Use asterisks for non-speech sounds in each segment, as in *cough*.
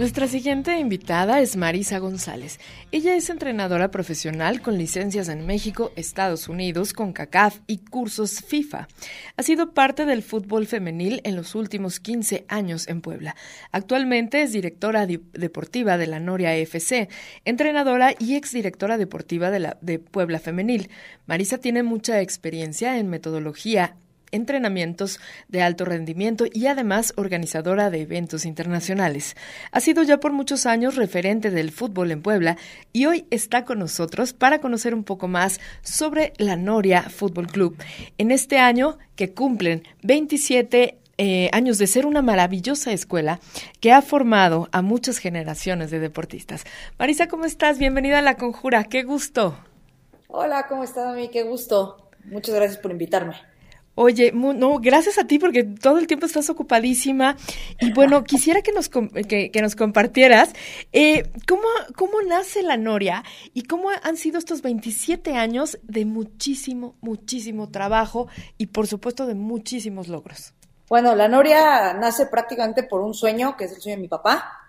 Nuestra siguiente invitada es Marisa González. Ella es entrenadora profesional con licencias en México, Estados Unidos, con CACAF y cursos FIFA. Ha sido parte del fútbol femenil en los últimos 15 años en Puebla. Actualmente es directora deportiva de la Noria FC, entrenadora y exdirectora deportiva de, la, de Puebla Femenil. Marisa tiene mucha experiencia en metodología entrenamientos de alto rendimiento y además organizadora de eventos internacionales. Ha sido ya por muchos años referente del fútbol en Puebla y hoy está con nosotros para conocer un poco más sobre la Noria Fútbol Club. En este año que cumplen 27 eh, años de ser una maravillosa escuela que ha formado a muchas generaciones de deportistas. Marisa, ¿cómo estás? Bienvenida a La Conjura, qué gusto. Hola, ¿cómo estás, Ami? Qué gusto. Muchas gracias por invitarme. Oye, no, gracias a ti porque todo el tiempo estás ocupadísima. Y bueno, *laughs* quisiera que nos, que, nos compartieras eh, ¿cómo, cómo nace la Noria y cómo han sido estos 27 años de muchísimo, muchísimo trabajo y por supuesto de muchísimos logros. Bueno, la Noria nace prácticamente por un sueño, que es el sueño de mi papá.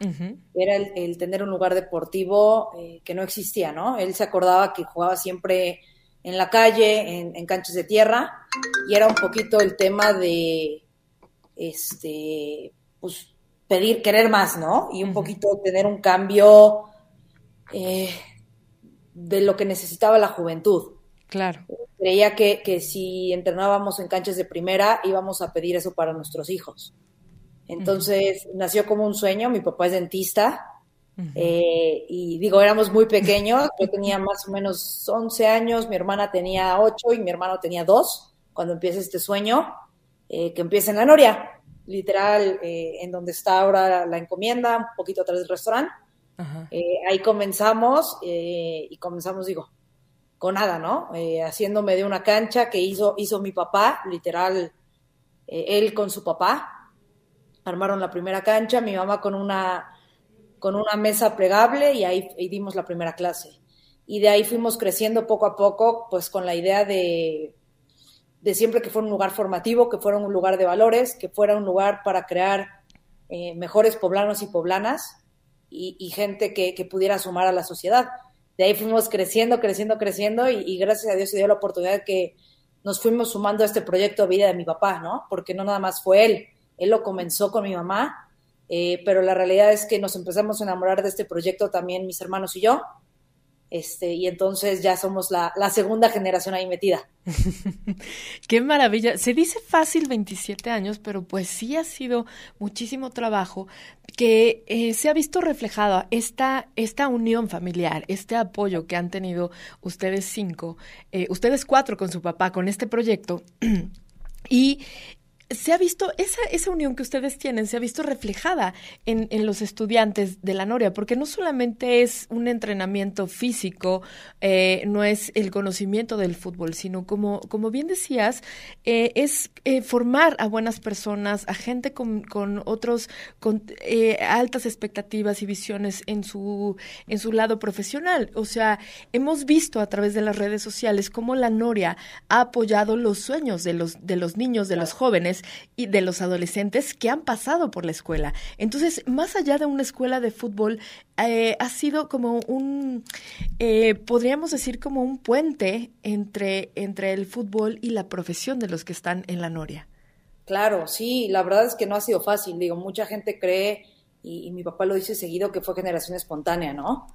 Era el, tener un lugar deportivo eh, que no existía, ¿no? Él se acordaba que jugaba siempre en la calle, en, canchas de tierra, y era un poquito el tema de, este, pues, pedir, querer más, ¿no? Y un poquito tener un cambio eh, de lo que necesitaba la juventud. Claro. Creía que, que, si entrenábamos en canchas de primera, íbamos a pedir eso para nuestros hijos. Entonces, nació como un sueño, mi papá es dentista, eh, y digo, éramos muy pequeños, yo tenía más o menos 11 años, mi hermana tenía 8 y mi hermano tenía 2 cuando empieza este sueño, eh, que empieza en la Noria, literal, eh, en donde está ahora la encomienda, un poquito atrás del restaurante. ahí comenzamos y comenzamos, digo, con nada, ¿no? haciéndome de una cancha que hizo, hizo mi papá, literal, él con su papá. Armaron la primera cancha, mi mamá con una con una mesa plegable y ahí, dimos la primera clase. Y de ahí fuimos creciendo poco a poco, pues con la idea de, de siempre que fuera un lugar formativo, que fuera un lugar de valores, que fuera un lugar para crear eh, mejores poblanos y poblanas y, gente que, pudiera sumar a la sociedad. De ahí fuimos creciendo, creciendo, creciendo y, y, gracias a Dios se dio la oportunidad que nos fuimos sumando a este proyecto de vida de mi papá, ¿no? Porque no nada más fue él, él lo comenzó con mi mamá eh, pero la realidad es que nos empezamos a enamorar de este proyecto también mis hermanos y yo, este, y entonces ya somos la, segunda generación ahí metida. *laughs* Qué maravilla. Se dice fácil 27 años, pero pues sí ha sido muchísimo trabajo que eh, se ha visto reflejado esta, esta unión familiar, este apoyo que han tenido ustedes cinco, eh, ustedes cuatro con su papá, con este proyecto. *clears throat* Y se ha visto, esa, esa unión que ustedes tienen se ha visto reflejada en, en, los estudiantes de la Noria, porque no solamente es un entrenamiento físico, eh, no es el conocimiento del fútbol, sino como, como bien decías, eh, es eh, formar a buenas personas, a gente con, con otros, con altas expectativas y visiones en su, en su lado profesional. O sea, hemos visto a través de las redes sociales cómo la Noria ha apoyado los sueños de los, de los niños, de los jóvenes, y de los adolescentes que han pasado por la escuela. Entonces, más allá de una escuela de fútbol, eh, ha sido como un, eh, podríamos decir como un puente entre, entre el fútbol y la profesión de los que están en la Noria. Claro, sí, la verdad es que no ha sido fácil. Digo, mucha gente cree, y, mi papá lo dice seguido, que fue generación espontánea, ¿no?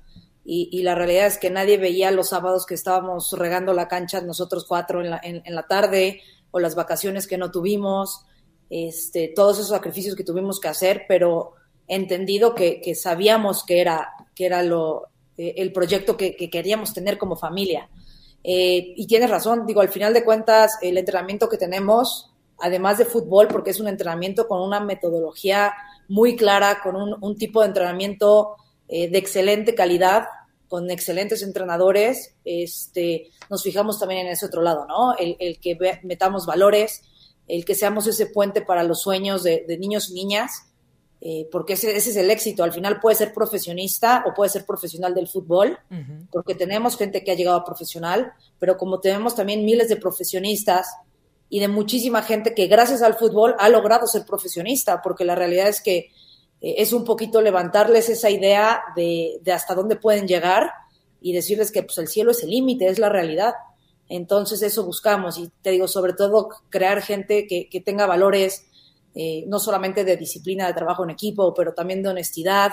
Y, la realidad es que nadie veía los sábados que estábamos regando la cancha nosotros cuatro en la, en la tarde, o las vacaciones que no tuvimos, este, todos esos sacrificios que tuvimos que hacer, pero entendido que, sabíamos que era, que era lo, eh, el proyecto que, queríamos tener como familia. Eh, y tienes razón, digo, al final de cuentas, el entrenamiento que tenemos, además de fútbol, porque es un entrenamiento con una metodología muy clara, con un, tipo de entrenamiento eh, de excelente calidad, con excelentes entrenadores, este, nos fijamos también en ese otro lado, ¿no? El, que metamos valores, el que seamos ese puente para los sueños de, niños y niñas, eh, porque ese, es el éxito. Al final puede ser profesionista o puede ser profesional del fútbol, porque tenemos gente que ha llegado a profesional, pero como tenemos también miles de profesionistas y de muchísima gente que gracias al fútbol ha logrado ser profesionista, porque la realidad es que es un poquito levantarles esa idea de, de, hasta dónde pueden llegar y decirles que pues, el cielo es el límite, es la realidad. Entonces eso buscamos y te digo, sobre todo crear gente que, que tenga valores, eh, no solamente de disciplina de trabajo en equipo, pero también de honestidad,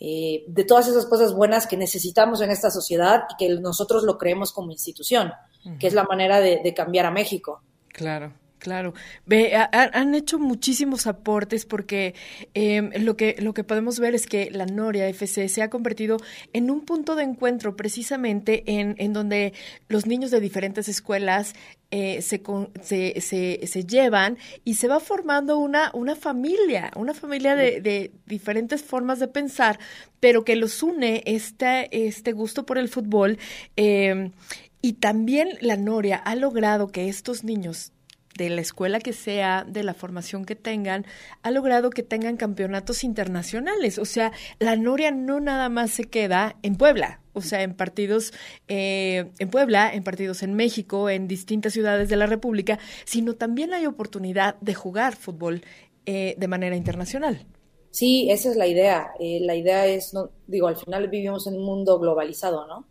eh, de todas esas cosas buenas que necesitamos en esta sociedad y que nosotros lo creemos como institución, que es la manera de, de cambiar a México. Claro. Claro, Ve, han hecho muchísimos aportes porque em, lo, que, lo que podemos ver es que la Noria FC se ha convertido en un punto de encuentro precisamente en, en donde los niños de diferentes escuelas eh, se, se, se, se, llevan y se va formando una, una familia, una familia de, de, diferentes formas de pensar, pero que los une este, este gusto por el fútbol. Eh, y también la Noria ha logrado que estos niños de la escuela que sea, de la formación que tengan, ha logrado que tengan campeonatos internacionales. O sea, la Noria no nada más se queda en Puebla, o sea, en partidos eh, en Puebla, en partidos en México, en distintas ciudades de la República, sino también hay oportunidad de jugar fútbol eh, de manera internacional. Sí, esa es la idea. Eh, la idea es, no, digo, al final vivimos en un mundo globalizado, ¿no?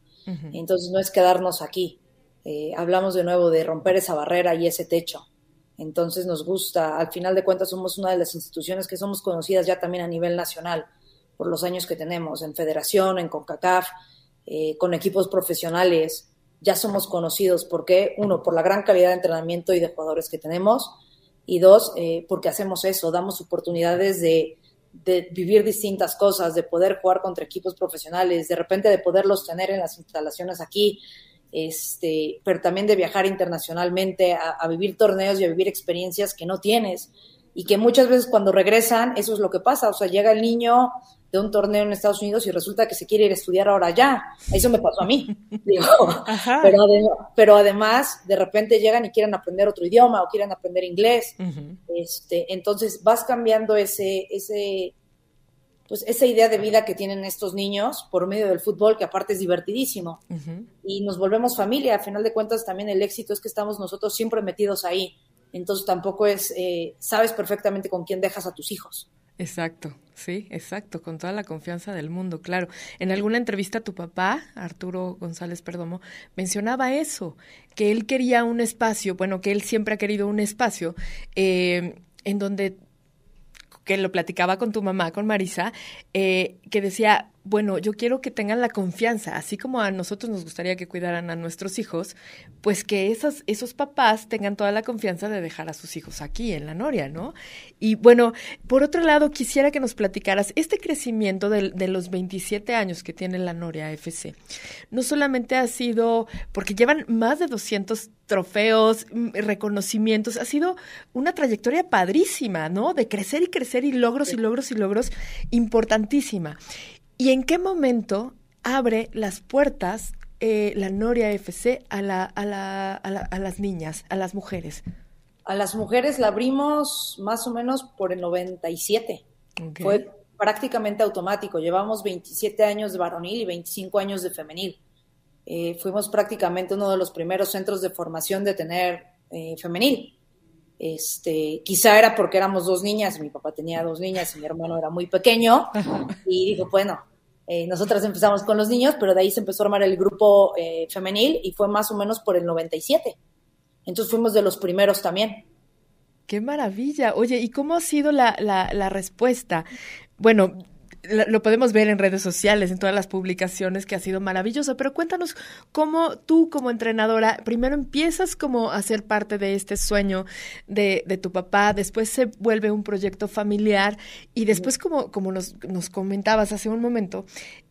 Entonces no es quedarnos aquí. Hablamos de nuevo de romper esa barrera y ese techo. Entonces nos gusta, al final de cuentas somos una de las instituciones que somos conocidas ya también a nivel nacional por los años que tenemos en federación, en CONCACAF, eh, con equipos profesionales, ya somos conocidos porque, uno, por la gran calidad de entrenamiento y de jugadores que tenemos, y dos, eh, porque hacemos eso, damos oportunidades de, de vivir distintas cosas, de poder jugar contra equipos profesionales, de repente de poderlos tener en las instalaciones aquí, este, pero también de viajar internacionalmente, a, vivir torneos y a vivir experiencias que no tienes. Y que muchas veces cuando regresan eso es lo que pasa, o sea, llega el niño de un torneo en Estados Unidos y resulta que se quiere ir a estudiar ahora ya, eso me pasó a mí, *laughs* digo, pero, pero, además de repente llegan y quieren aprender otro idioma o quieren aprender inglés, este, entonces vas cambiando ese, ese, pues esa idea de vida que tienen estos niños por medio del fútbol, que aparte es divertidísimo. Y nos volvemos familia, a final de cuentas también el éxito es que estamos nosotros siempre metidos ahí. Entonces tampoco es, eh, sabes perfectamente con quién dejas a tus hijos. Exacto, sí, exacto, con toda la confianza del mundo, claro. En alguna entrevista tu papá, Arturo González Perdomo, mencionaba eso, que él quería un espacio, bueno, que él siempre ha querido un espacio eh, en donde que lo platicaba con tu mamá, con Marisa, eh, que decía, bueno, yo quiero que tengan la confianza, así como a nosotros nos gustaría que cuidaran a nuestros hijos, pues que esos, papás tengan toda la confianza de dejar a sus hijos aquí en la Noria, ¿no? Y bueno, por otro lado, quisiera que nos platicaras este crecimiento de, de los 27 años que tiene la Noria FC. No solamente ha sido, porque llevan más de 200 trofeos, mm, reconocimientos, ha sido una trayectoria padrísima, ¿no? De crecer y crecer y logros y logros y logros importantísima. ¿Y en qué momento abre las puertas eh, la Noria FC a, la, a, la, a, las niñas, a las mujeres? A las mujeres la abrimos más o menos por el 97. Fue prácticamente automático. Llevamos 27 años de varonil y 25 años de femenil. Eh, fuimos prácticamente uno de los primeros centros de formación de tener eh, femenil. Este, quizá era porque éramos dos niñas, mi papá tenía dos niñas y mi hermano era muy pequeño, y dijo, bueno, eh, nosotras empezamos con los niños, pero de ahí se empezó a armar el grupo eh, femenil y fue más o menos por el 97. Entonces fuimos de los primeros también. Qué maravilla. Oye, ¿y cómo ha sido la, la, la respuesta? Bueno, lo podemos ver en redes sociales, en todas las publicaciones, que ha sido maravilloso, pero cuéntanos cómo tú como entrenadora, primero empiezas como a ser parte de este sueño de, de tu papá, después se vuelve un proyecto familiar y después como, como nos, nos comentabas hace un momento,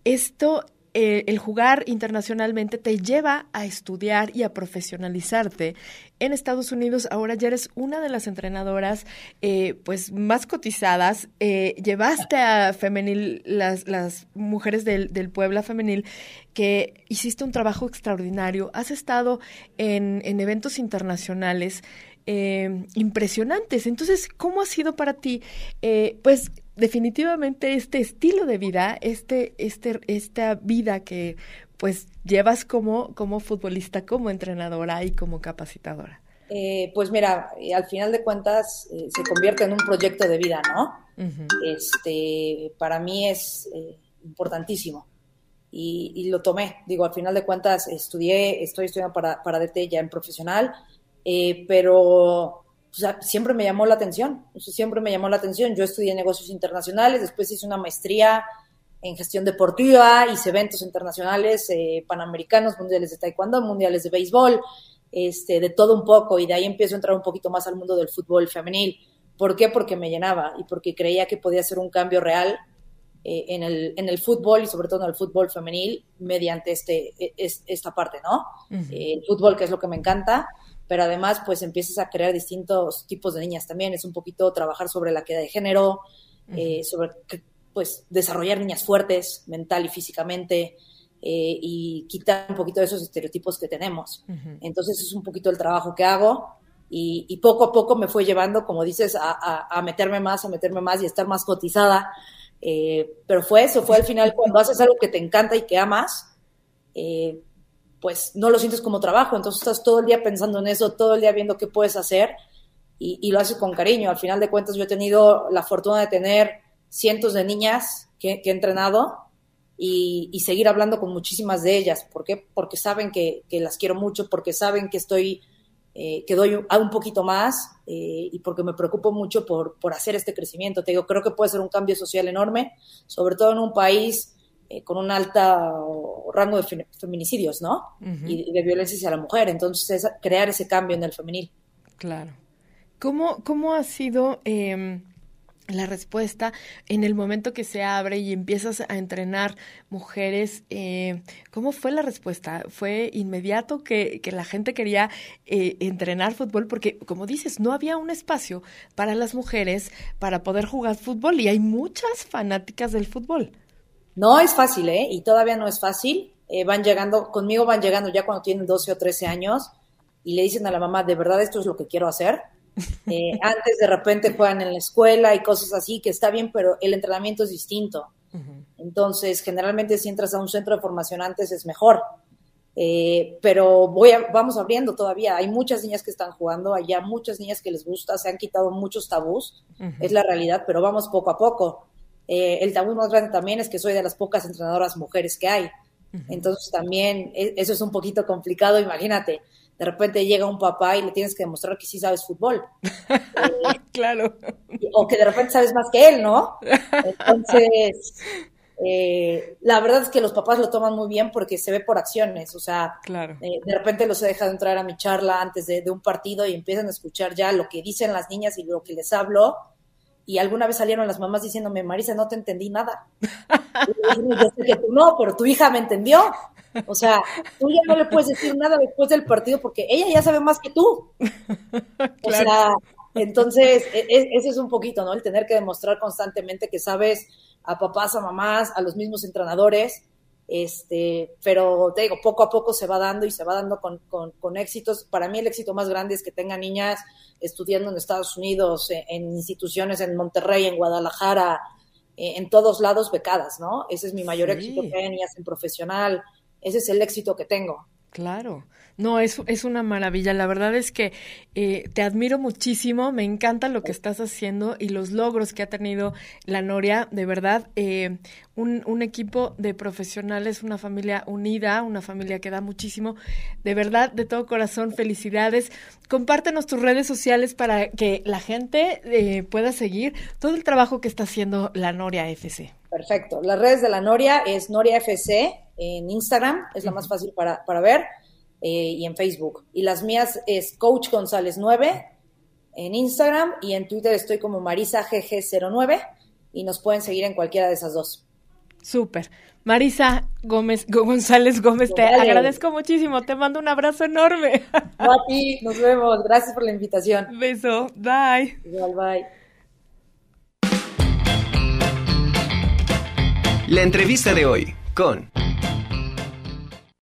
esto eh, el jugar internacionalmente te lleva a estudiar y a profesionalizarte. En Estados Unidos ahora ya eres una de las entrenadoras eh, pues más cotizadas. Eh, llevaste a femenil, las, mujeres del, Puebla femenil, que hiciste un trabajo extraordinario. Has estado en eventos internacionales. impresionantes. Entonces, ¿cómo ha sido para ti? pues definitivamente este estilo de vida, este, este, esta vida que pues llevas como, como futbolista, como entrenadora y como capacitadora. Eh, pues mira, eh, al final de cuentas eh, se convierte en un proyecto de vida, ¿no? Este, para mí es importantísimo y, lo tomé. Digo, al final de cuentas estudié, estoy estudiando para, para DT ya en profesional, pero siempre me llamó la atención, siempre me llamó la atención. Yo estudié negocios internacionales, después hice una maestría en gestión deportiva, hice eventos internacionales, panamericanos, mundiales de taekwondo, mundiales de béisbol, este, de todo un poco y de ahí empiezo a entrar un poquito más al mundo del fútbol femenil. ¿Por qué? Porque me llenaba y porque creía que podía ser un cambio real eh, en, el, en el fútbol y sobre todo en el fútbol femenil mediante este, e, esta parte, ¿no? Eh, el fútbol, que es lo que me encanta, pero además pues empiezas a crear distintos tipos de niñas también. Es un poquito trabajar sobre la queda de género, eh, sobre pues desarrollar niñas fuertes mental y físicamente, eh, y quitar un poquito de esos estereotipos que tenemos. Entonces es un poquito el trabajo que hago y, poco a poco me fue llevando, como dices, a, meterme más, a meterme más y estar más cotizada. Eh, pero fue eso, fue al final cuando haces algo que te encanta y que amas, eh, pues no lo sientes como trabajo, entonces estás todo el día pensando en eso, todo el día viendo qué puedes hacer y, lo haces con cariño. Al final de cuentas yo he tenido la fortuna de tener cientos de niñas que he entrenado y, seguir hablando con muchísimas de ellas. ¿Por qué? Porque saben que, las quiero mucho, porque saben que estoy, eh, que doy un, un poquito más eh, y porque me preocupo mucho por, por hacer este crecimiento. Te digo, creo que puede ser un cambio social enorme, sobre todo en un país eh, con un alto rango de feminicidios, ¿no? y, de violencia hacia la mujer. Entonces, es crear ese cambio en el femenil. Claro. ¿Cómo, cómo ha sido... Eh la respuesta en el momento que se abre y empiezas a entrenar mujeres, eh, ¿cómo fue la respuesta? ¿Fue inmediato que, la gente quería eh, entrenar fútbol? Porque, como dices, no había un espacio para las mujeres para poder jugar fútbol y hay muchas fanáticas del fútbol. No es fácil, ¿eh? Y todavía no es fácil. Eh, van llegando, conmigo van llegando ya cuando tienen 12 o 13 años y le dicen a la mamá, ¿de verdad esto es lo que quiero hacer? *laughs* Eh, antes de repente juegan en la escuela y cosas así, que está bien, pero el entrenamiento es distinto. Entonces, generalmente si entras a un centro de formación antes es mejor. Eh, pero voy vamos abriendo todavía. Hay muchas niñas que están jugando, hay ya muchas niñas que les gusta, se han quitado muchos tabús, es la realidad, pero vamos poco a poco. Eh, el tabú más grande también es que soy de las pocas entrenadoras mujeres que hay. Entonces también e, eso es un poquito complicado, imagínate de repente llega un papá y le tienes que demostrar que sí sabes fútbol. *laughs* claro. O que de repente sabes más que él, ¿no? Entonces, eh, la verdad es que los papás lo toman muy bien porque se ve por acciones. O sea, claro. Eh, de repente los he dejado entrar a mi charla antes de, de, un partido y empiezan a escuchar ya lo que dicen las niñas y lo que les hablo. Y alguna vez salieron las mamás diciéndome, Marisa, no te entendí nada. *laughs* yo sé que tú no, pero tu hija me entendió. O sea, tú ya no le puedes decir nada después del partido porque ella ya sabe más que tú. O sea, entonces, e, e, ese es un poquito, ¿no? El tener que demostrar constantemente que sabes a papás, a mamás, a los mismos entrenadores. Este, pero te digo, poco a poco se va dando y se va dando con, con, éxitos. Para mí el éxito más grande es que tenga niñas estudiando en Estados Unidos, en, en instituciones en Monterrey, en Guadalajara, en todos lados becadas, ¿no? Ese es mi mayor éxito, que hay niñas en profesional, ese es el éxito que tengo. Claro. No, es, es una maravilla. La verdad es que eh, te admiro muchísimo, me encanta lo que estás haciendo y los logros que ha tenido la Noria. De verdad, eh, un, un, equipo de profesionales, una familia unida, una familia que da muchísimo. De verdad, de todo corazón, felicidades. Compártenos tus redes sociales para que la gente eh, pueda seguir todo el trabajo que está haciendo la Noria FC. Perfecto. Las redes de la Noria es Noria FC en Instagram, es la más fácil para, para ver, eh, y en Facebook. Y las mías es Coach González 9 en Instagram y en Twitter estoy como Marisa GG09 y nos pueden seguir en cualquiera de esas dos. Súper. Marisa Gómez, González Gómez, te agradezco muchísimo, te mando un abrazo enorme. *laughs* a ti, nos vemos, gracias por la invitación. Beso, bye. Igual, bye. La entrevista de hoy con